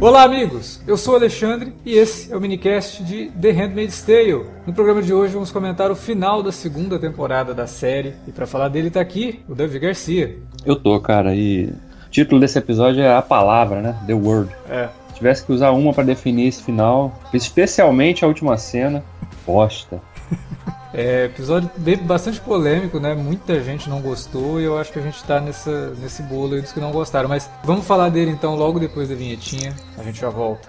Olá, amigos! Eu sou Alexandre e esse é o minicast de The Handmaid's Tale. No programa de hoje vamos comentar o final da segunda temporada da série e para falar dele tá aqui o Davi Garcia. Eu tô, cara, e título desse episódio é a palavra, né? The Word. É. Se tivesse que usar uma para definir esse final, especialmente a última cena, bosta. É, episódio bastante polêmico, né? Muita gente não gostou e eu acho que a gente tá nessa, nesse bolo aí dos que não gostaram. Mas vamos falar dele então logo depois da vinhetinha. A gente já volta.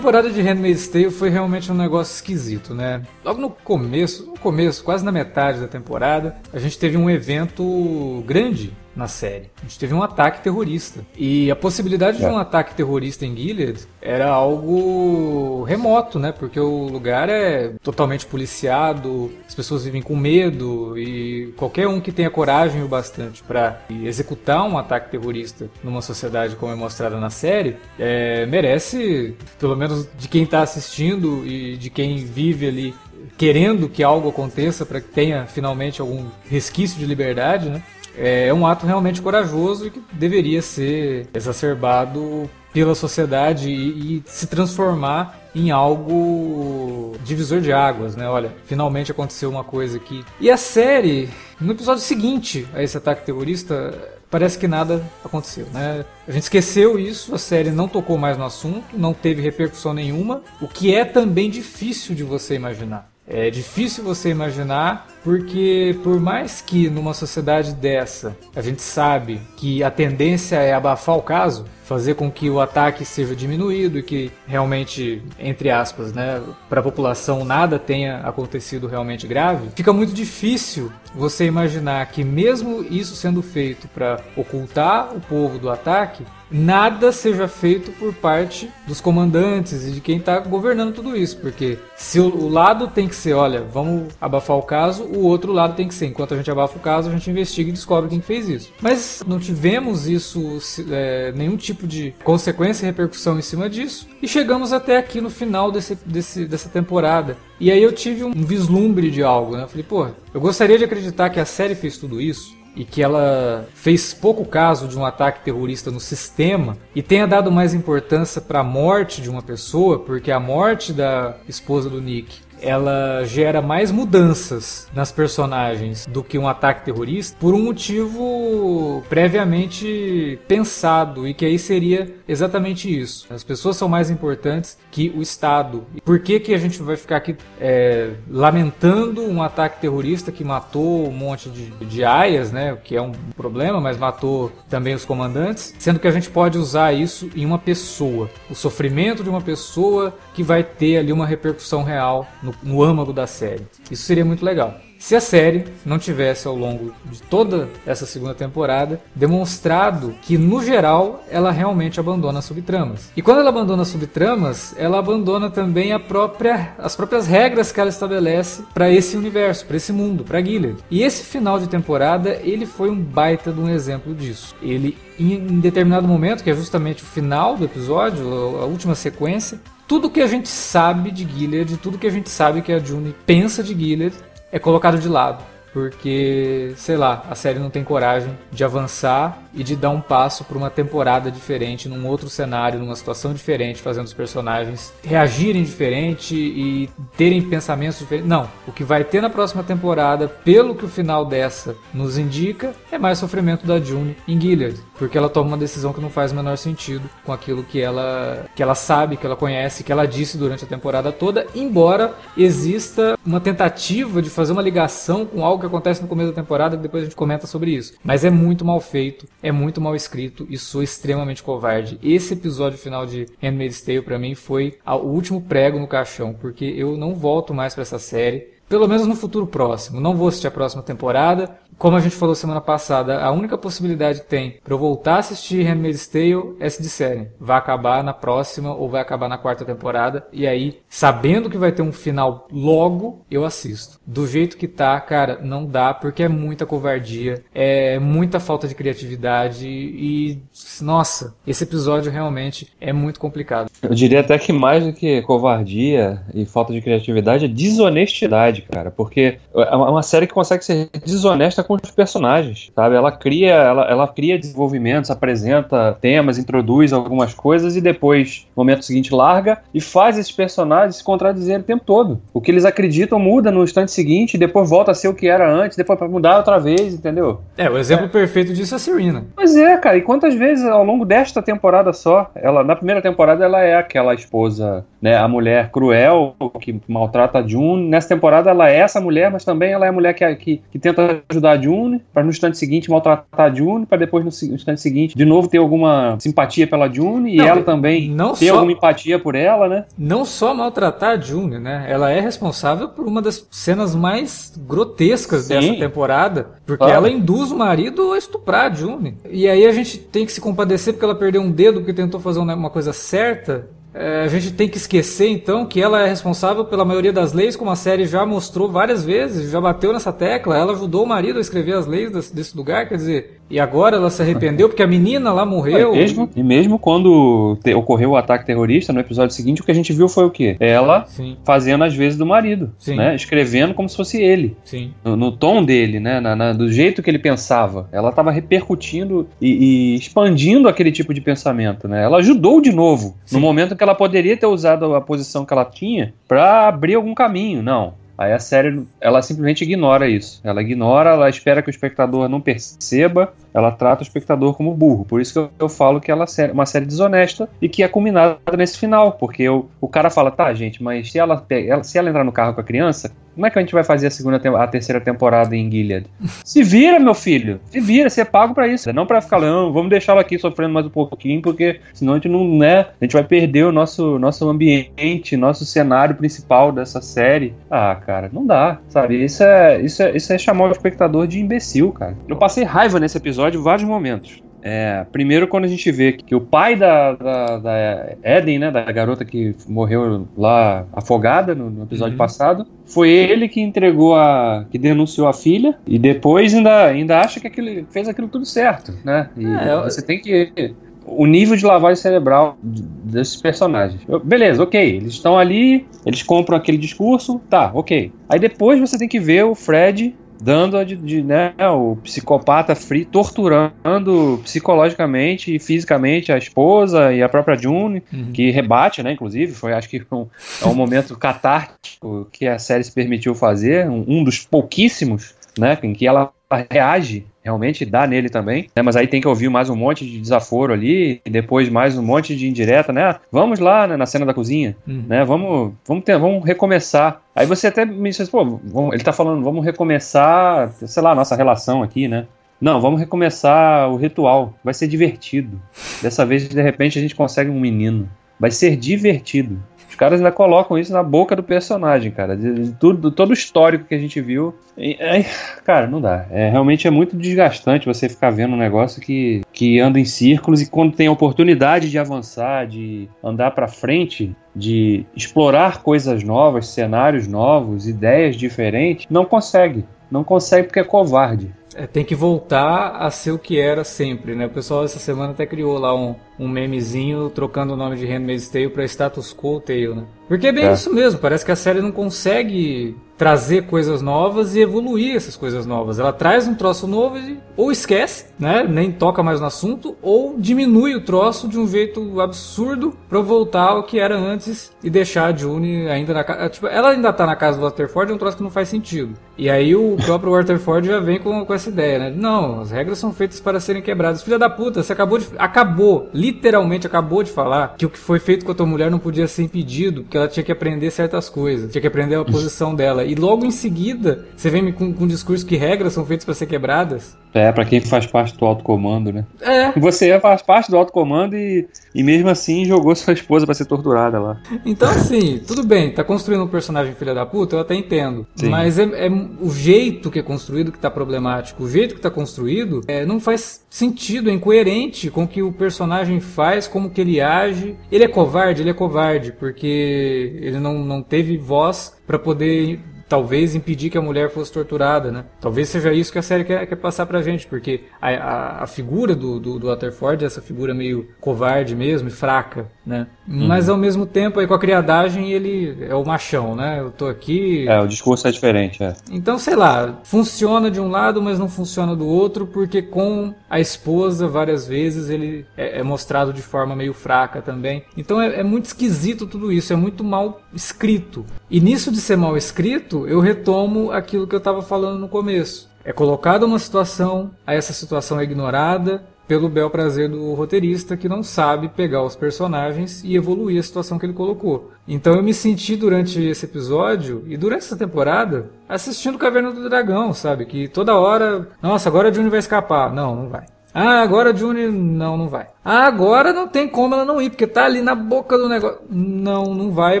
Temporada de Handmaid's Tale foi realmente um negócio esquisito, né? Logo no começo, no começo, quase na metade da temporada, a gente teve um evento grande na série. A gente teve um ataque terrorista. E a possibilidade é. de um ataque terrorista em Gilead era algo remoto, né? Porque o lugar é totalmente policiado, as pessoas vivem com medo e qualquer um que tenha coragem o bastante para executar um ataque terrorista numa sociedade como é mostrada na série, é, merece, pelo menos de quem está assistindo e de quem vive ali querendo que algo aconteça para que tenha finalmente algum resquício de liberdade, né? É, é um ato realmente corajoso e que deveria ser exacerbado pela sociedade e, e, se transformar em algo divisor de águas, né? Olha, finalmente aconteceu uma coisa aqui. E a série, no episódio seguinte a esse ataque terrorista, parece que nada aconteceu, né? A gente esqueceu isso, a série não tocou mais no assunto, não teve repercussão nenhuma, o que é também difícil de você imaginar. É difícil você imaginar, porque por mais que numa sociedade dessa a gente sabe que a tendência é abafar o caso, fazer com que o ataque seja diminuído e que realmente, entre aspas, né, para a população nada tenha acontecido realmente grave, fica muito difícil você imaginar que mesmo isso sendo feito para ocultar o povo do ataque, nada seja feito por parte dos comandantes e de quem está governando tudo isso, porque se o lado tem que ser, olha, vamos abafar o caso, o outro lado tem que ser, enquanto a gente abafa o caso, a gente investiga e descobre quem fez isso. Mas não tivemos isso, é, nenhum tipo de consequência e repercussão em cima disso, e chegamos até aqui no final desse, desse, dessa temporada. E aí eu tive um vislumbre de algo, né? Eu falei, pô, eu gostaria de acreditar que a série fez tudo isso, e que ela fez pouco caso de um ataque terrorista no sistema e tenha dado mais importância para a morte de uma pessoa, porque a morte da esposa do Nick ela gera mais mudanças nas personagens do que um ataque terrorista por um motivo previamente pensado e que aí seria exatamente isso. As pessoas são mais importantes que o Estado. Por que, que a gente vai ficar aqui é, lamentando um ataque terrorista que matou um monte de, de aias, né, o que é um problema, mas matou também os comandantes, sendo que a gente pode usar isso em uma pessoa, o sofrimento de uma pessoa que vai ter ali uma repercussão real no no, âmago da série. Isso seria muito legal. Se a série não tivesse ao longo de toda essa segunda temporada demonstrado que no geral ela realmente abandona as subtramas. E quando ela abandona as subtramas, ela abandona também própria, as próprias regras que ela estabelece para esse universo, para esse mundo, para Gilead. E esse final de temporada, ele foi um baita de um exemplo disso. Ele em determinado momento, que é justamente o final do episódio, a última sequência, tudo que a gente sabe de Gilead, tudo que a gente sabe que a June pensa de Gilead, é colocado de lado. Porque, sei lá, a série não tem coragem de avançar e de dar um passo para uma temporada diferente, num outro cenário, numa situação diferente, fazendo os personagens reagirem diferente e terem pensamentos diferentes. Não, o que vai ter na próxima temporada, pelo que o final dessa nos indica, é mais sofrimento da June em Gilead, porque ela toma uma decisão que não faz o menor sentido com aquilo que ela que ela sabe, que ela conhece, que ela disse durante a temporada toda, embora exista uma tentativa de fazer uma ligação com algo que acontece no começo da temporada, que depois a gente comenta sobre isso. Mas é muito mal feito, é muito mal escrito e sou extremamente covarde. Esse episódio final de Handmaid's Tale para mim foi o último prego no caixão, porque eu não volto mais para essa série. Pelo menos no futuro próximo. Não vou assistir a próxima temporada. Como a gente falou semana passada, a única possibilidade que tem para eu voltar a assistir Handmaid's Tale é se disserem vai acabar na próxima ou vai acabar na quarta temporada. E aí, sabendo que vai ter um final logo, eu assisto. Do jeito que tá, cara, não dá porque é muita covardia, é muita falta de criatividade e nossa, esse episódio realmente é muito complicado. Eu diria até que mais do que covardia e falta de criatividade é desonestidade, cara, porque é uma série que consegue ser desonesta com os personagens, sabe? Ela cria, ela, ela cria desenvolvimentos, apresenta temas, introduz algumas coisas e depois, no momento seguinte, larga e faz esses personagens se contradizer o tempo todo. O que eles acreditam muda no instante seguinte e depois volta a ser o que era antes, depois para mudar outra vez, entendeu? É, o exemplo é. perfeito disso é a Serena. Pois é, cara, e quantas vezes ao longo desta temporada só, ela na primeira temporada ela é aquela esposa, né, a mulher cruel que maltrata a June. Nessa temporada ela é essa mulher, mas também ela é a mulher que, que, que tenta ajudar a June, para no instante seguinte maltratar a June, para depois no instante seguinte de novo ter alguma simpatia pela June não, e ela também não ter só, alguma empatia por ela, né? Não só maltratar a June, né? Ela é responsável por uma das cenas mais grotescas Sim. dessa temporada, porque claro. ela induz o marido a estuprar a June. E aí a gente tem que se compadecer porque ela perdeu um dedo porque tentou fazer uma coisa certa é, a gente tem que esquecer então que ela é responsável pela maioria das leis, como a série já mostrou várias vezes, já bateu nessa tecla. Ela ajudou o marido a escrever as leis desse, desse lugar, quer dizer, e agora ela se arrependeu porque a menina lá morreu. E mesmo, e mesmo quando te, ocorreu o ataque terrorista no episódio seguinte, o que a gente viu foi o quê? Ela Sim. fazendo as vezes do marido, né? Escrevendo como se fosse ele. Sim. No, no tom dele, né? Na, na, do jeito que ele pensava. Ela estava repercutindo e, e, expandindo aquele tipo de pensamento, né? Ela ajudou de novo Sim. no momento que ela poderia ter usado a posição que ela tinha para abrir algum caminho. Não. Aí a série, ela simplesmente ignora isso. Ela ignora, ela espera que o espectador não perceba, ela trata o espectador como burro. Por isso que eu, eu falo que ela é uma série desonesta e que é culminada nesse final. Porque eu, o cara fala, tá, gente, mas se ela, ela, se ela entrar no carro com a criança, como é que a gente vai fazer a segunda a terceira temporada em Gilead? Se vira, meu filho. Se vira, você é pago para isso. Não para ficar, não, vamos deixá-la aqui sofrendo mais um pouquinho, porque senão a gente não, né, a gente vai perder o nosso nosso ambiente, nosso cenário principal dessa série. Ah, cara, não dá, sabe? Isso é isso é, isso é chamar o espectador de imbecil, cara. Eu passei raiva nesse episódio em vários momentos. É, primeiro, quando a gente vê que o pai da, da, da, Eden, né, da garota que morreu lá afogada no, no episódio uhum. passado, foi ele que entregou a. que denunciou a filha e depois ainda, ainda acha que aquilo, fez aquilo tudo certo, né? E é, você tem que. O nível de lavagem cerebral desses personagens. Beleza, ok. Eles estão ali, eles compram aquele discurso, tá, ok. Aí depois você tem que ver o Fred dando de, de, né, o psicopata free, torturando psicologicamente e fisicamente a esposa e a própria June, uhum. que rebate, né, inclusive, foi acho que um, é um momento catártico que a série se permitiu fazer, um, um dos pouquíssimos, né, em que ela reage realmente dá nele também, né? Mas aí tem que ouvir mais um monte de desaforo ali, e depois mais um monte de indireta, né? Vamos lá né, na cena da cozinha, uhum. né? Vamos, vamos, ter, vamos recomeçar. Aí você até me diz, pô, vamos, ele tá falando, vamos recomeçar, sei lá, nossa relação aqui, né? Não, vamos recomeçar o ritual. Vai ser divertido. Dessa vez, de repente, a gente consegue um menino. Vai ser divertido. Os caras ainda colocam isso na boca do personagem, cara. De, todo o histórico que a gente viu. E, é, cara, não dá. É, realmente é muito desgastante você ficar vendo um negócio que, que anda em círculos e quando tem a oportunidade de avançar, de andar para frente, de explorar coisas novas, cenários novos, ideias diferentes, não consegue. Não consegue porque é covarde. É, tem que voltar a ser o que era sempre, né? O pessoal essa semana até criou lá um, um memezinho trocando o nome de Handmaid's Tale pra Status Quo Tale, né? Porque é bem é. isso mesmo, parece que a série não consegue trazer coisas novas e evoluir essas coisas novas. Ela traz um troço novo e ou esquece, né, nem toca mais no assunto, ou diminui o troço de um jeito absurdo para voltar ao que era antes e deixar a June ainda na casa. Tipo, ela ainda tá na casa do Waterford, é um troço que não faz sentido. E aí o próprio Waterford já vem com, com essa ideia, né? Não, as regras são feitas para serem quebradas. Filha da puta, você acabou de. Acabou, literalmente acabou de falar que o que foi feito com a tua mulher não podia ser impedido, porque ela tinha que aprender certas coisas, tinha que aprender a posição dela. E logo em seguida, você vem com, com um discurso que regras são feitas para ser quebradas. É, para quem faz parte do alto comando, né? É. Você faz parte do alto comando e, e mesmo assim jogou sua esposa para ser torturada lá. Então, assim, tudo bem, tá construindo um personagem filha da puta, eu até entendo. Sim. Mas é, é, o jeito que é construído que tá problemático. O jeito que tá construído é, não faz sentido, é incoerente com o que o personagem faz, como que ele age. Ele é covarde, ele é covarde, porque ele não, não teve voz para poder talvez impedir que a mulher fosse torturada, né? Talvez seja isso que a série quer, quer passar pra gente, porque a, a, a figura do, do, do Waterford é essa figura meio covarde mesmo e fraca, né? Uhum. Mas ao mesmo tempo, aí com a criadagem, ele é o machão, né? Eu tô aqui... É, o discurso é diferente, é. Então, sei lá, funciona de um lado, mas não funciona do outro, porque com a esposa, várias vezes, ele é, é mostrado de forma meio fraca também. Então é, é muito esquisito tudo isso, é muito mal escrito. E nisso de ser mal escrito, eu retomo aquilo que eu estava falando no começo. É colocada uma situação, aí essa situação é ignorada pelo bel prazer do roteirista que não sabe pegar os personagens e evoluir a situação que ele colocou. Então eu me senti durante esse episódio e durante essa temporada assistindo Caverna do Dragão, sabe? Que toda hora, nossa, agora a Juni vai escapar. Não, não vai. Ah, agora Juni não, não vai. Ah, agora não tem como ela não ir, porque tá ali na boca do negócio. Não, não vai.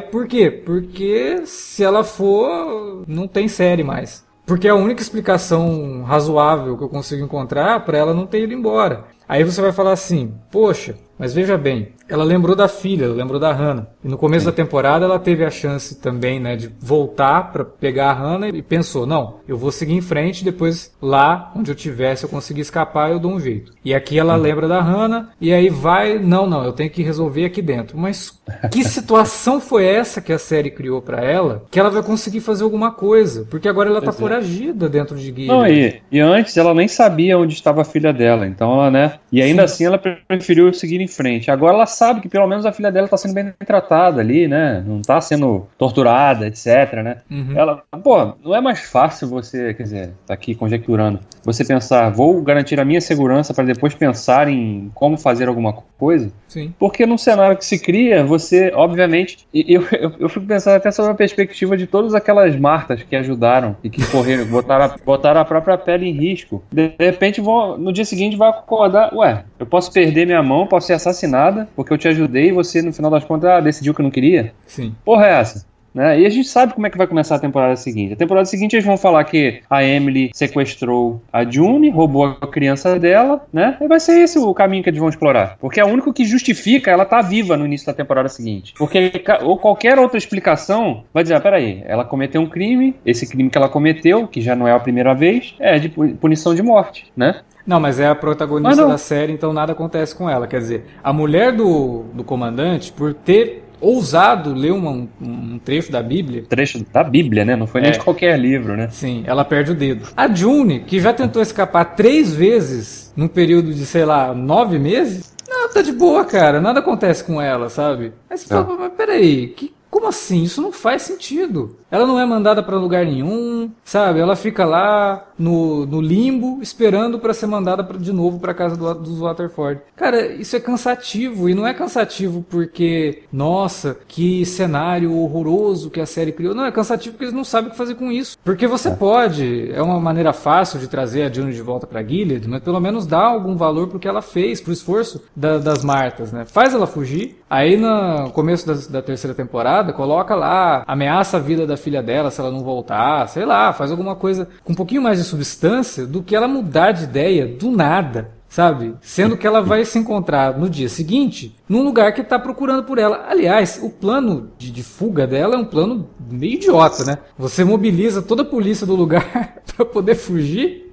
Por quê? Porque se ela for, não tem série mais. Porque é a única explicação razoável que eu consigo encontrar para ela não ter ido embora. Aí você vai falar assim: "Poxa, mas veja bem, ela lembrou da filha, lembrou da Hannah. E no começo Sim. da temporada ela teve a chance também, né, de voltar para pegar a Hannah e pensou: não, eu vou seguir em frente, depois lá onde eu tiver, se eu conseguir escapar, eu dou um jeito. E aqui ela uhum. lembra da Hannah e aí vai: não, não, eu tenho que resolver aqui dentro. Mas que situação foi essa que a série criou para ela que ela vai conseguir fazer alguma coisa? Porque agora ela tá pois tá é. foragida dentro de Guia. Não, e, e antes ela nem sabia onde estava a filha dela, então ela, né? E ainda Sim. assim ela preferiu seguir em frente. Agora ela sabe que pelo menos a filha dela está sendo bem tratada ali, né? Não está sendo torturada, etc, né? Uhum. Ela, pô, não é mais fácil você, quer dizer, tá aqui conjecturando, você pensar, vou garantir a minha segurança para depois pensar em como fazer alguma coisa? Sim. Porque no cenário que se cria, você, obviamente, eu, eu, eu fico pensando até sobre a perspectiva de todas aquelas Martas que ajudaram e que correram, botaram, a, botaram a própria pele em risco. De, repente, vão, no dia seguinte, vai acordar, ué, eu posso perder minha mão, posso ser assassinada, porque eu te ajudei e você, no final das contas, ah, decidiu que eu não queria? Sim. Porra, é essa? Né? E a gente sabe como é que vai começar a temporada seguinte. A temporada seguinte eles vão falar que a Emily sequestrou a June, roubou a criança dela, né? E vai ser esse o caminho que eles vão explorar. Porque é o único que justifica ela estar tá viva no início da temporada seguinte. Porque ou qualquer outra explicação vai dizer, ah, peraí, ela cometeu um crime, esse crime que ela cometeu, que já não é a primeira vez, é de punição de morte, né? Não, mas é a protagonista da série, então nada acontece com ela. Quer dizer, a mulher do, do comandante, por ter ousado ler uma, um, um, trecho da Bíblia. Trecho da Bíblia, né? Não foi é. nem de qualquer livro, né? Sim, ela perde o dedo. A June, que já tentou escapar três vezes num período de, sei lá, nove meses. Não, tá de boa, cara. Nada acontece com ela, sabe? Aí você fala, mas peraí, que, como assim? Isso não faz sentido. Ela não é mandada para lugar nenhum, sabe? Ela fica lá no, no limbo esperando para ser mandada pra, de novo para casa do, dos Waterford. Cara, isso é cansativo e não é cansativo porque, nossa, que cenário horroroso que a série criou. Não, é cansativo porque eles não sabem o que fazer com isso. Porque você é. pode, é uma maneira fácil de trazer a June de volta para Gilead, mas pelo menos dá algum valor pro que ela fez, pro esforço da, das Martas, né? Faz ela fugir. Aí no começo da, da terceira temporada, coloca lá, ameaça a vida da filha dela se ela não voltar, sei lá, faz alguma coisa com um pouquinho mais de substância do que ela mudar de ideia do nada sabe? Sendo que ela vai se encontrar no dia seguinte num lugar que está procurando por ela. Aliás, o plano de, de, fuga dela é um plano meio idiota, né? Você mobiliza toda a polícia do lugar para poder fugir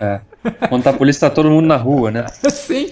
É. Quando tá a polícia, tá todo mundo na rua, né? Sim.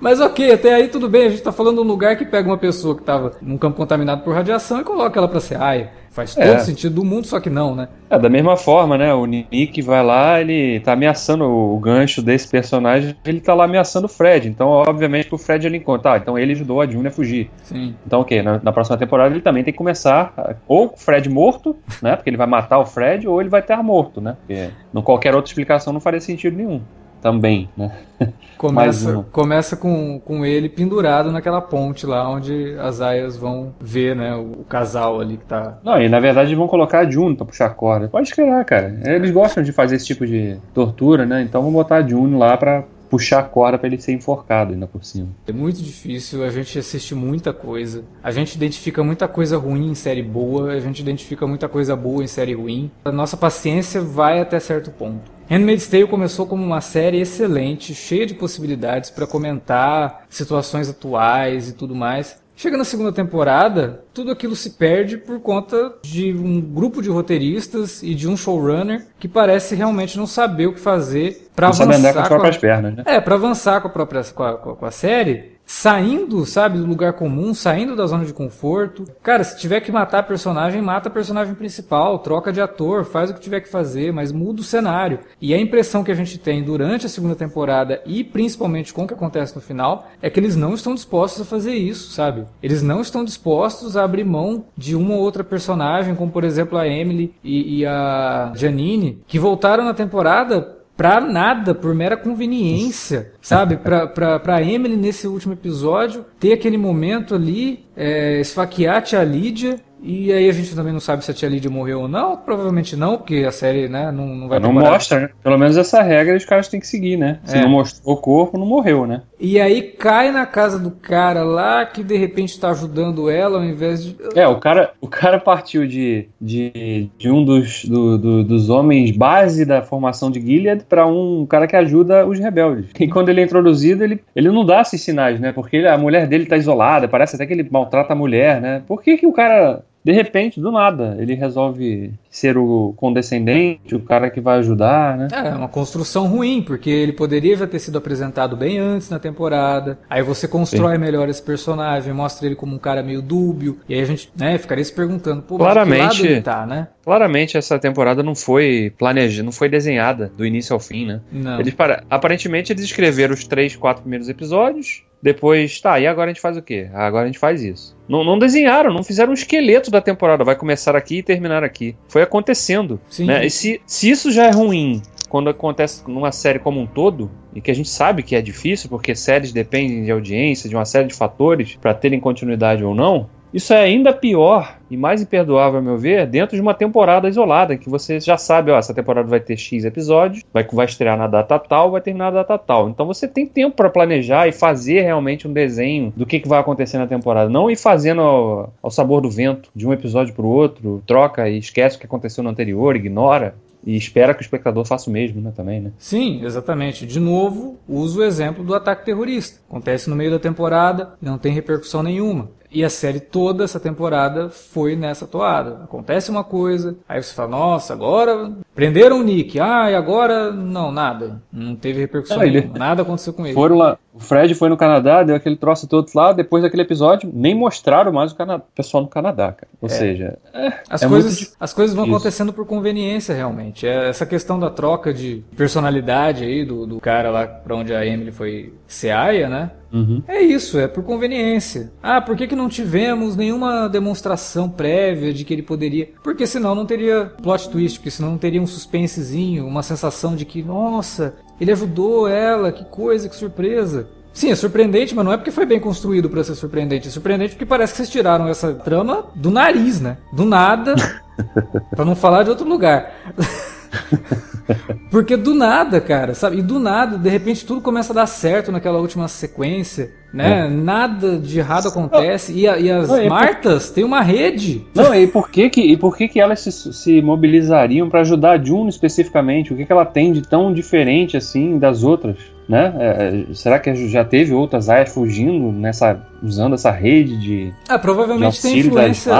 Mas ok, até aí tudo bem. A gente tá falando de um lugar que pega uma pessoa que tava num campo contaminado por radiação e coloca ela pra ser aia. Faz todo é. sentido do mundo, só que não, né? É, da mesma forma, né? O Nick vai lá, ele tá ameaçando o gancho desse personagem, ele tá lá ameaçando o Fred. Então, obviamente, que o Fred ele encontra. Ah, então ele ajudou a June a fugir. Sim. Então, ok, na, na, próxima temporada ele também tem que começar ou com o Fred morto, né? Porque ele vai matar o Fred, ou ele vai estar morto, né? Porque não qualquer outra explicação não faria sentido nenhum também, né? Começa, começa com, com ele pendurado naquela ponte lá onde as aias vão ver, né, o, o casal ali que tá. Não, e na verdade vão colocar a June pra puxar a corda. Pode esperar, cara. Eles gostam de fazer esse tipo de tortura, né? Então vão botar a June lá pra puxar a corda para ele ser enforcado ainda por cima. É muito difícil, a gente assiste muita coisa. A gente identifica muita coisa ruim em série boa, a gente identifica muita coisa boa em série ruim. A nossa paciência vai até certo ponto. Handmaid's Tale começou como uma série excelente, cheia de possibilidades para comentar situações atuais e tudo mais. Chega na segunda temporada, tudo aquilo se perde por conta de um grupo de roteiristas e de um showrunner que parece realmente não saber o que fazer para avançar. Sabe andar com as próprias a... pernas, né? É, para avançar com a própria com a, com a série saindo, sabe, do lugar comum, saindo da zona de conforto. Cara, se tiver que matar personagem, mata personagem principal, troca de ator, faz o que tiver que fazer, mas muda o cenário. E a impressão que a gente tem durante a segunda temporada e principalmente com o que acontece no final é que eles não estão dispostos a fazer isso, sabe? Eles não estão dispostos a abrir mão de uma ou outra personagem, como por exemplo a Emily e, e a Janine, que voltaram na temporada pra nada, por mera conveniência, sabe? Pra, pra, pra Emily, nesse último episódio, ter aquele momento ali, é, esfaquear a tia Lídia e aí a gente também não sabe se a tia Lídia morreu ou não. Provavelmente não, porque a série né, não, não vai Não mostra, né? Pelo menos essa regra os caras têm que seguir, né? Se é. não mostrou o corpo, não morreu, né? E aí cai na casa do cara lá que de repente está ajudando ela ao invés de. É, o cara, o cara partiu de, de, de um dos, do, do, dos homens base da formação de Gilead para um cara que ajuda os rebeldes. E quando ele é introduzido, ele, ele não dá esses sinais, né? Porque a mulher dele tá isolada, parece até que ele maltrata a mulher, né? Por que, que o cara de repente, do nada, ele resolve ser o condescendente, o cara que vai ajudar, né? É, uma construção ruim, porque ele poderia já ter sido apresentado bem antes na temporada. Aí você constrói Sim. melhor esse personagem, mostra ele como um cara meio dúbio, e aí a gente, né, ficaria se perguntando, pô, claramente, ele tá, né? Claramente essa temporada não foi planejada, não foi desenhada do início ao fim, né? Não. Eles, aparentemente eles escreveram os três, quatro primeiros episódios, depois, tá, e agora a gente faz o quê? Agora a gente faz isso. Não, não, desenharam, não fizeram um esqueleto da temporada. Vai começar aqui e terminar aqui. Foi acontecendo. Sim. Né? E se, se isso já é ruim quando acontece numa série como um todo, e que a gente sabe que é difícil, porque séries dependem de audiência, de uma série de fatores para terem continuidade ou não, isso é ainda pior e mais imperdoável, a meu ver, dentro de uma temporada isolada, que você já sabe, ó, essa temporada vai ter X episódios, vai, vai estrear na data tal, vai terminar na data tal. Então você tem tempo para planejar e fazer realmente um desenho do que, que vai acontecer na temporada. Não ir fazendo ao, ao sabor do vento, de um episódio para o outro, troca e esquece o que aconteceu no anterior, ignora. E espera que o espectador faça o mesmo, né, também, né? Sim, exatamente. De novo, uso o exemplo do ataque terrorista. Acontece no meio da temporada não tem repercussão nenhuma. E a série toda essa temporada foi nessa toada. Acontece uma coisa, aí você fala, nossa, agora prenderam o Nick. Ah, e agora não, nada. Não teve repercussão é, nenhuma, nada aconteceu com ele. Foram lá, o Fred foi no Canadá, deu aquele troço todo lá, depois daquele episódio, nem mostraram mais o pessoal no Canadá, cara. Ou é. seja, é, as, é coisas, as coisas vão acontecendo por conveniência, realmente. É essa questão da troca de personalidade aí do, do cara lá pra onde a Emily foi Seaia, né? Uhum. É isso, é por conveniência. Ah, por que, que não tivemos nenhuma demonstração prévia de que ele poderia. Porque senão não teria plot twist, porque senão não teria um suspensezinho, uma sensação de que, nossa, ele ajudou ela, que coisa, que surpresa. Sim, é surpreendente, mas não é porque foi bem construído para ser surpreendente. É surpreendente porque parece que vocês tiraram essa trama do nariz, né? Do nada, para não falar de outro lugar. Porque do nada, cara, sabe? E do nada, de repente tudo começa a dar certo naquela última sequência. né? É. Nada de errado acontece. E, a, e as não, Martas por... têm uma rede. Não, e por que que, e por que, que elas se, se mobilizariam para ajudar a June especificamente? O que, que ela tem de tão diferente assim das outras? Né? É, é, será que já teve outras áreas fugindo nessa usando essa rede de ah, provavelmente de tem influência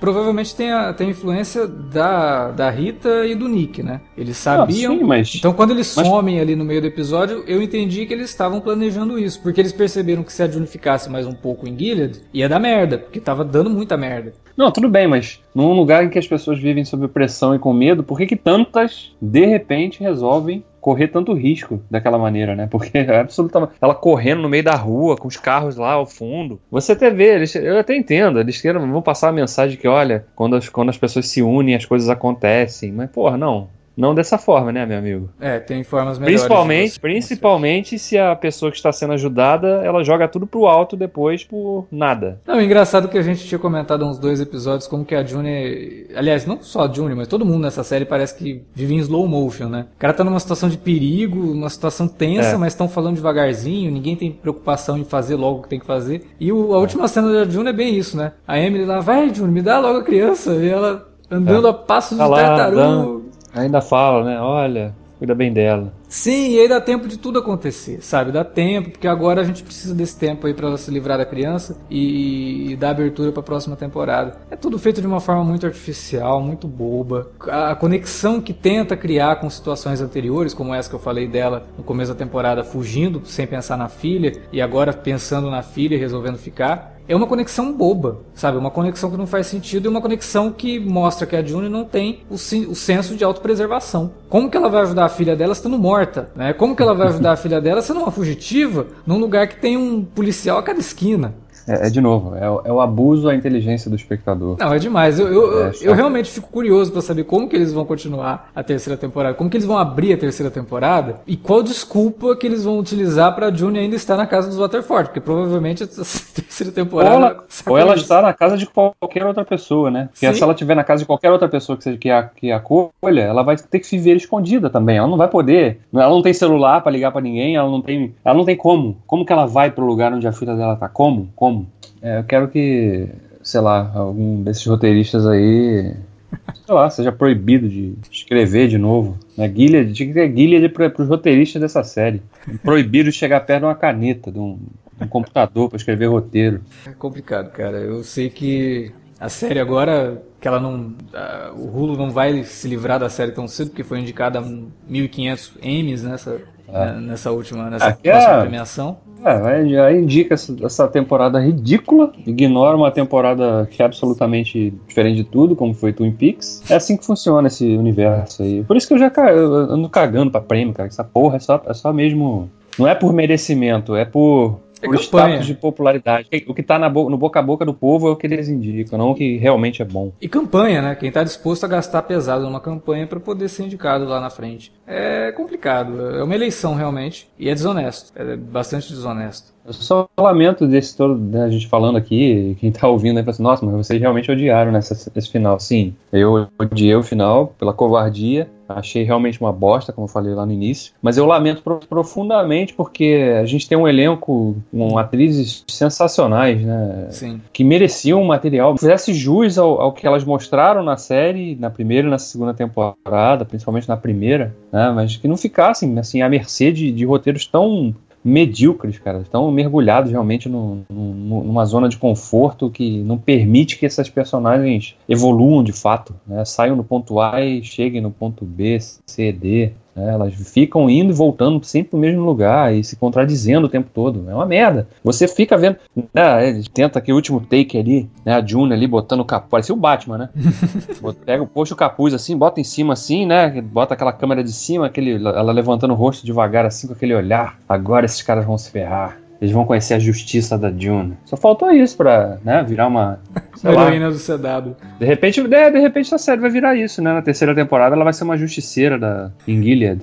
provavelmente tem a, tem influência da, da Rita e do Nick, né? Eles sabiam. Ah, sim, mas, então quando eles mas... somem ali no meio do episódio, eu entendi que eles estavam planejando isso, porque eles perceberam que se a June ficasse mais um pouco em Gilead, ia dar merda, porque tava dando muita merda. Não, tudo bem, mas num lugar em que as pessoas vivem sob pressão e com medo, por que que tantas de repente resolvem correr tanto risco daquela maneira, né? Porque é absolutamente. Ela correndo no meio da rua, com os carros lá ao fundo. Você até vê, eles, eu até entendo, eles queiram, vão passar a mensagem que, olha, quando as, quando as pessoas se unem, as coisas acontecem. Mas, porra, não. Não dessa forma, né, meu amigo? É, tem formas melhores. Principalmente, principalmente se a pessoa que está sendo ajudada, ela joga tudo pro alto depois por nada. Não, engraçado que a gente tinha comentado uns dois episódios como que a June, aliás, não só a June, mas todo mundo nessa série parece que vive em slow motion, né? O cara tá numa situação de perigo, numa situação tensa, é. mas estão falando devagarzinho, ninguém tem preocupação em fazer logo o que tem que fazer. E o, a é. última cena da June é bem isso, né? A Emily lá, vai June, me dá logo a criança, e ela andando é. a passos tá de tartaruga. Ainda fala, né? Olha, cuida bem dela. Sim, e aí dá tempo de tudo acontecer, sabe? Dá tempo, porque agora a gente precisa desse tempo aí para se livrar da criança e, e dar abertura para a próxima temporada. É tudo feito de uma forma muito artificial, muito boba. A, a, conexão que tenta criar com situações anteriores, como essa que eu falei dela no começo da temporada, fugindo sem pensar na filha e agora pensando na filha e resolvendo ficar é uma conexão boba, sabe? Uma conexão que não faz sentido e uma conexão que mostra que a June não tem o, o senso de autopreservação. Como que ela vai ajudar a filha dela estando morta? Né? Como que ela vai ajudar a filha dela sendo uma fugitiva num lugar que tem um policial a cada esquina? É, é, de novo, é, é, o abuso à inteligência do espectador. Não, é demais. Eu, eu, é, eu realmente fico curioso para saber como que eles vão continuar a terceira temporada, como que eles vão abrir a terceira temporada e qual desculpa que eles vão utilizar para June ainda estar na casa dos Waterford, porque provavelmente a terceira temporada. Ou ela, ou ela está na casa de qualquer outra pessoa, né? Porque Sim. se ela estiver na casa de qualquer outra pessoa que, seja, que, a, que acolha, ela vai ter que viver escondida também. Ela não vai poder. Ela não tem celular para ligar para ninguém, ela não tem. Ela não tem como. Como que ela vai pro lugar onde a filha dela tá? Como? Como? É, eu quero que, sei lá, algum desses roteiristas aí, sei lá, seja proibido de escrever de novo. Né? Gilead, tinha que ter para os roteiristas dessa série. Proibido de chegar perto de uma caneta, de um, de um computador para escrever roteiro. É complicado, cara. Eu sei que a série agora, que ela não. A, o Hulu não vai se livrar da série tão cedo, porque foi indicada a 1.500 Emmys nessa, é. nessa última, nessa Aqui é... premiação. É, já indica essa temporada ridícula, ignora uma temporada que é absolutamente diferente de tudo, como foi Twin Peaks. É assim que funciona esse universo aí. Por isso que eu já eu ando cagando pra prêmio, cara. Essa porra é só, é só mesmo. Não é por merecimento, é por é por status de popularidade. O que está no boca a boca do povo é o que eles indicam, não o que realmente é bom. E campanha, né? Quem está disposto a gastar pesado numa campanha para poder ser indicado lá na frente. É complicado. É uma eleição realmente. E é desonesto. É bastante desonesto. Eu só lamento desse todo, né, a gente falando aqui, quem tá ouvindo aí fala assim, nossa, mas vocês realmente odiaram nessa, esse final. Sim, eu odiei o final pela covardia, achei realmente uma bosta, como eu falei lá no início, mas eu lamento profundamente porque a gente tem um elenco com atrizes sensacionais, né? Sim. Que mereciam um material, fizesse jus ao, ao que elas mostraram na série, na primeira e na segunda temporada, principalmente na primeira, né? Mas que não ficassem, assim, à mercê de, de roteiros tão medíocres, cara. Estão mergulhados realmente no, no, numa zona de conforto que não permite que essas personagens evoluam de fato, né? Saiam do ponto A e cheguem no ponto B, C, D. Né? Elas ficam indo e voltando sempre no mesmo lugar e se contradizendo o tempo todo. É uma merda. Você fica vendo. Né, ele tenta aquele último take ali, né? A June ali botando o capuz. Parecia o Batman, né? Pega, puxa o capuz assim, bota em cima assim, né? Bota aquela câmera de cima, aquele, ela levantando o rosto devagar assim com aquele olhar. Agora esses caras vão se ferrar. Eles vão conhecer a justiça da June. Só faltou isso pra né, virar uma. Heroína do CW. De repente, de, de repente a série vai virar isso, né? Na terceira temporada ela vai ser uma justiceira da em Gilead.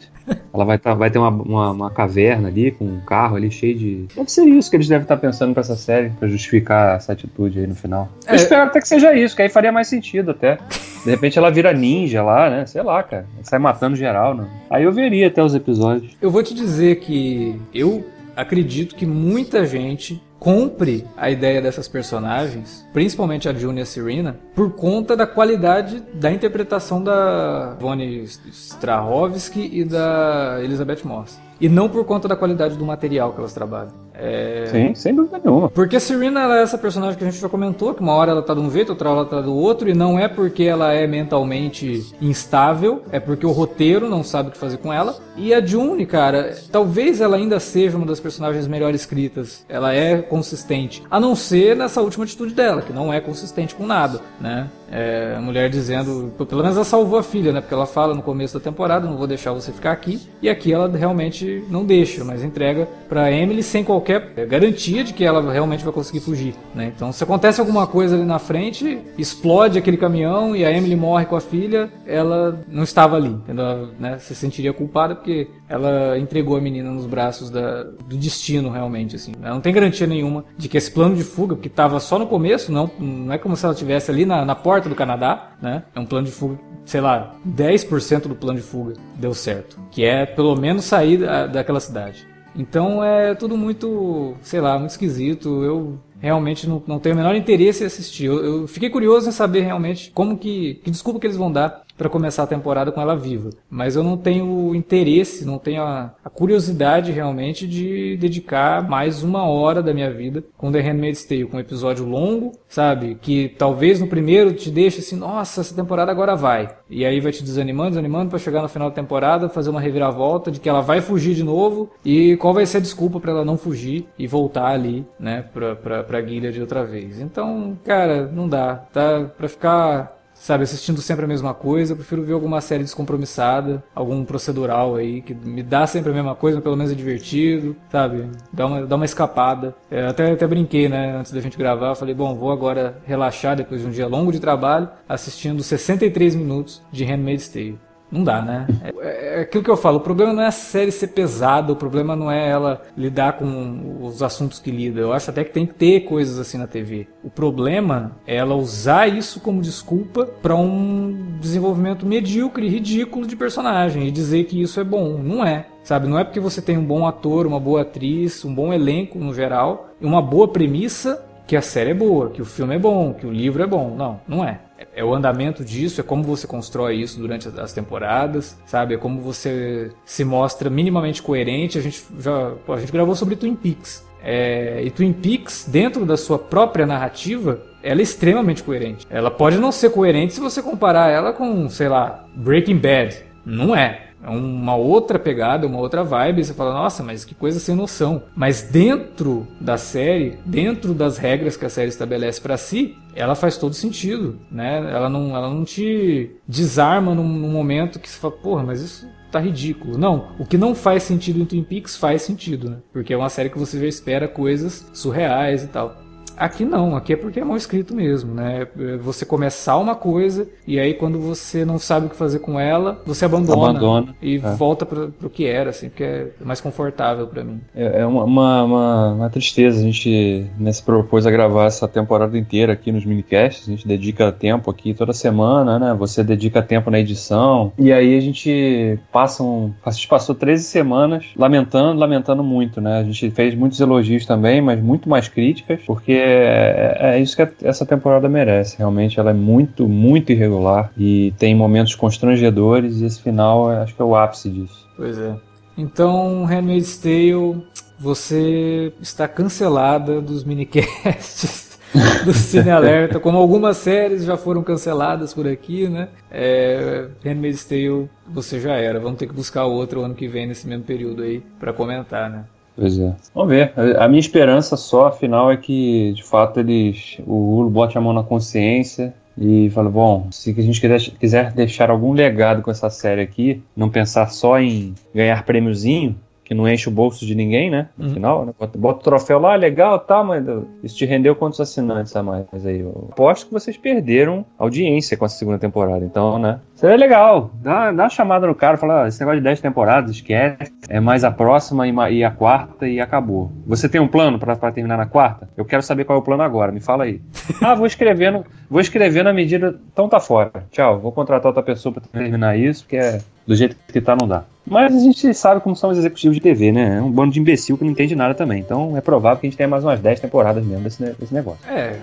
Ela vai, tá, vai ter uma, uma, uma, caverna ali com um carro ali cheio de. Deve ser isso que eles devem estar tá pensando pra essa série, pra justificar essa atitude aí no final. É. Eu espero até que seja isso, que aí faria mais sentido até. De repente ela vira ninja lá, né? Sei lá, cara. Sai matando geral, né? Aí eu veria até os episódios. Eu vou te dizer que eu acredito que muita gente compre a ideia dessas personagens, principalmente a June e a Serena, por conta da qualidade da interpretação da Vonnie Strahovski e da Elizabeth Moss. E não por conta da qualidade do material que elas trabalham. É... Sim, sem dúvida nenhuma. Porque a Serena ela é essa personagem que a gente já comentou, que uma hora ela tá de um jeito, outra hora ela tá do outro, e não é porque ela é mentalmente instável, é porque o roteiro não sabe o que fazer com ela. E a June, cara, talvez ela ainda seja uma das personagens melhor escritas. Ela é consistente. A não ser nessa última atitude dela, que não é consistente com nada, né? É, a mulher dizendo, pelo menos ela salvou a filha, né? Porque ela fala no começo da temporada, não vou deixar você ficar aqui. E aqui ela realmente não deixa, mas entrega para Emily sem qualquer garantia de que ela realmente vai conseguir fugir, né? Então, se acontece alguma coisa ali na frente, explode aquele caminhão e a Emily morre com a filha, ela não estava ali, entendeu? Né? Se sentiria culpada porque ela entregou a menina nos braços da, do destino realmente, assim. Ela não tem garantia nenhuma de que esse plano de fuga, que estava só no começo, não, não é como se ela estivesse ali na, na porta do Canadá, né? É um plano de fuga, sei lá, 10% do plano de fuga deu certo, que é pelo menos sair da, daquela cidade. Então é tudo muito, sei lá, muito esquisito. Eu realmente não, não tenho o menor interesse em assistir. Eu, eu, fiquei curioso em saber realmente como que, que desculpa que eles vão dar para começar a temporada com ela viva. Mas eu não tenho interesse, não tenho a, a, curiosidade realmente de dedicar mais uma hora da minha vida com The Handmaid's Tale, com um episódio longo, sabe? Que talvez no primeiro te deixe assim, nossa, essa temporada agora vai. E aí vai te desanimando, desanimando para chegar no final da temporada, fazer uma reviravolta de que ela vai fugir de novo e qual vai ser a desculpa para ela não fugir e voltar ali, né, pra, pra, pra Gilead outra vez. Então, cara, não dá. Tá pra ficar sabe, assistindo sempre a mesma coisa. Eu prefiro ver alguma série descompromissada, algum procedural aí, que me dá sempre a mesma coisa, mas pelo menos é divertido, sabe? Dá uma, dá uma escapada. É, até, até brinquei, né, antes da gente gravar, falei, bom, vou agora relaxar depois de um dia longo de trabalho, assistindo 63 minutos de Handmaid's Tale. Não dá, né? É, é, aquilo que eu falo, o problema não é a série ser pesada, o problema não é ela lidar com os assuntos que lida. Eu acho até que tem que ter coisas assim na TV. O problema é ela usar isso como desculpa para um desenvolvimento medíocre, ridículo de personagem e dizer que isso é bom. Não é. Sabe, não é porque você tem um bom ator, uma boa atriz, um bom elenco no geral, uma boa premissa que a série é boa, que o filme é bom, que o livro é bom. Não, não é é o andamento disso, é como você constrói isso durante as temporadas, sabe? É como você se mostra minimamente coerente. A gente já a gente gravou sobre Twin Peaks. É, e Twin Peaks, dentro da sua própria narrativa, ela é extremamente coerente. Ela pode não ser coerente se você comparar ela com, sei lá, Breaking Bad. Não é. É uma outra pegada, uma outra vibe. Você fala, nossa, mas que coisa sem noção. Mas dentro da série, dentro das regras que a série estabelece para si, ela faz todo sentido, né? Ela não, ela não te desarma num, num momento que você fala, porra, mas isso tá ridículo. Não, o que não faz sentido em Twin Peaks faz sentido, né? Porque é uma série que você já espera coisas surreais e tal. Aqui não, aqui é porque é mal escrito mesmo, né? Você começar uma coisa e aí quando você não sabe o que fazer com ela, você abandona, abandona e é. volta para o que era, assim, porque é mais confortável para mim. É, é uma, uma, uma, tristeza a gente né, se propôs a gravar essa temporada inteira aqui nos minicasts, a gente dedica tempo aqui toda semana, né? Você dedica tempo na edição e aí a gente passa um, a gente passou 13 semanas lamentando, lamentando muito, né? A gente fez muitos elogios também, mas muito mais críticas, porque é, é isso que essa temporada merece. Realmente ela é muito, muito irregular e tem momentos constrangedores e esse final acho que é o ápice disso. Pois é. Então, Handmaid's Tale, você está cancelada dos minicasts do Cine Alerta, como algumas séries já foram canceladas por aqui, né? É, Handmaid's Tale, você já era. Vamos ter que buscar outro ano que vem nesse mesmo período aí para comentar, né? Pois é. Vamos ver. A minha esperança só, afinal, é que de fato eles. O Hulu bote a mão na consciência e fala: bom, se a gente quiser deixar algum legado com essa série aqui, não pensar só em ganhar prêmiozinho, que não enche o bolso de ninguém, né? No uhum. final, né? Bota, bota, o troféu lá, legal, tá, mas isso te rendeu quantos assinantes a mais aí? Eu aposto que vocês perderam audiência com essa segunda temporada, então, né? Seria legal, dá, dá uma chamada no cara, fala, ah, esse negócio de 10 temporadas, esquece, é mais a próxima e, e a quarta e acabou. Você tem um plano para terminar na quarta? Eu quero saber qual é o plano agora, me fala aí. ah, vou escrevendo, vou escrevendo à medida, então tá fora. Tchau, vou contratar outra pessoa para terminar isso, porque é Do jeito que tá, não dá. Mas a gente sabe como são os executivos de TV, né? É um bando de imbecil que não entende nada também. Então é provável que a gente tenha mais umas 10 temporadas mesmo desse, desse negócio. É,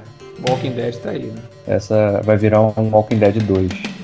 Walking Dead tá aí, né? Essa vai virar um Walking Dead 2.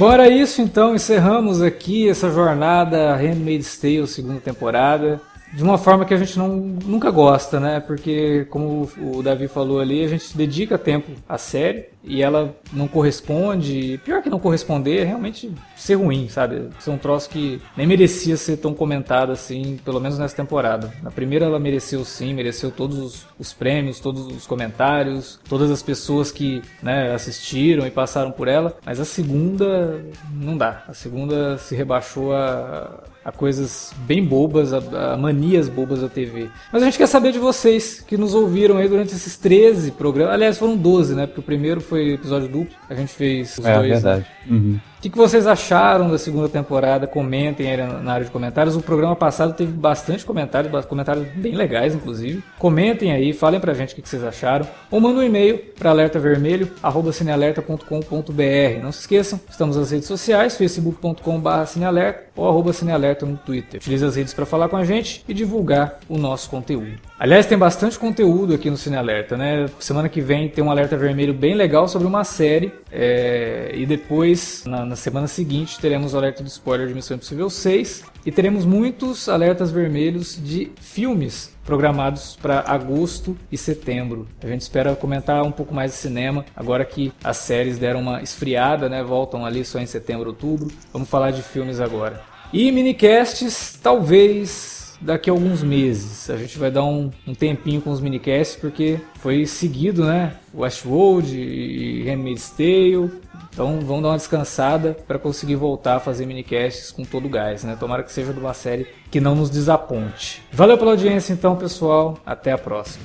Bora isso então, encerramos aqui essa jornada Handmaid's Tale segunda temporada de uma forma que a gente não, nunca gosta, né? Porque, como o Davi falou ali, a gente dedica tempo à série e ela não corresponde. Pior que não corresponder é realmente ser ruim, sabe? Ser um que nem merecia ser tão comentado assim, pelo menos nessa temporada. Na primeira ela mereceu sim, mereceu todos os, os prêmios, todos os comentários, todas as pessoas que né, assistiram e passaram por ela, mas a segunda não dá. A segunda se rebaixou a, a coisas bem bobas, a, a, manias bobas da TV. Mas a gente quer saber de vocês que nos ouviram aí durante esses 13 programas. Aliás, foram 12, né? Porque o primeiro foi episódio duplo, a gente fez os é, dois. É verdade. Né? Uhum. O que, que, vocês acharam da segunda temporada? Comentem aí na área de comentários. O programa passado teve bastante comentários, comentários bem legais, inclusive. Comentem aí, falem pra gente o que, que vocês acharam. Ou mandem um e-mail para alertavermelho.cinealerta.com.br. Não se esqueçam, estamos nas redes sociais, facebook.com.br cinealerta ou arroba cinealerta no Twitter. Utilize as redes para falar com a gente e divulgar o nosso conteúdo. Aliás, tem bastante conteúdo aqui no Cine Alerta, né? Semana que vem tem um alerta vermelho bem legal sobre uma série. É... E depois, na, na, semana seguinte, teremos o alerta de spoiler de Missão Impossível 6. E teremos muitos alertas vermelhos de filmes programados para agosto e setembro. A gente espera comentar um pouco mais de cinema, agora que as séries deram uma esfriada, né? Voltam ali só em setembro, outubro. Vamos falar de filmes agora. E minicasts, talvez daqui a alguns meses. A gente vai dar um, um tempinho com os minicasts porque foi seguido, né? Westworld e Handmaid's Tale. Então vamos dar uma descansada para conseguir voltar a fazer minicasts com todo o gás, né? Tomara que seja de uma série que não nos desaponte. Valeu pela audiência então, pessoal. Até a próxima.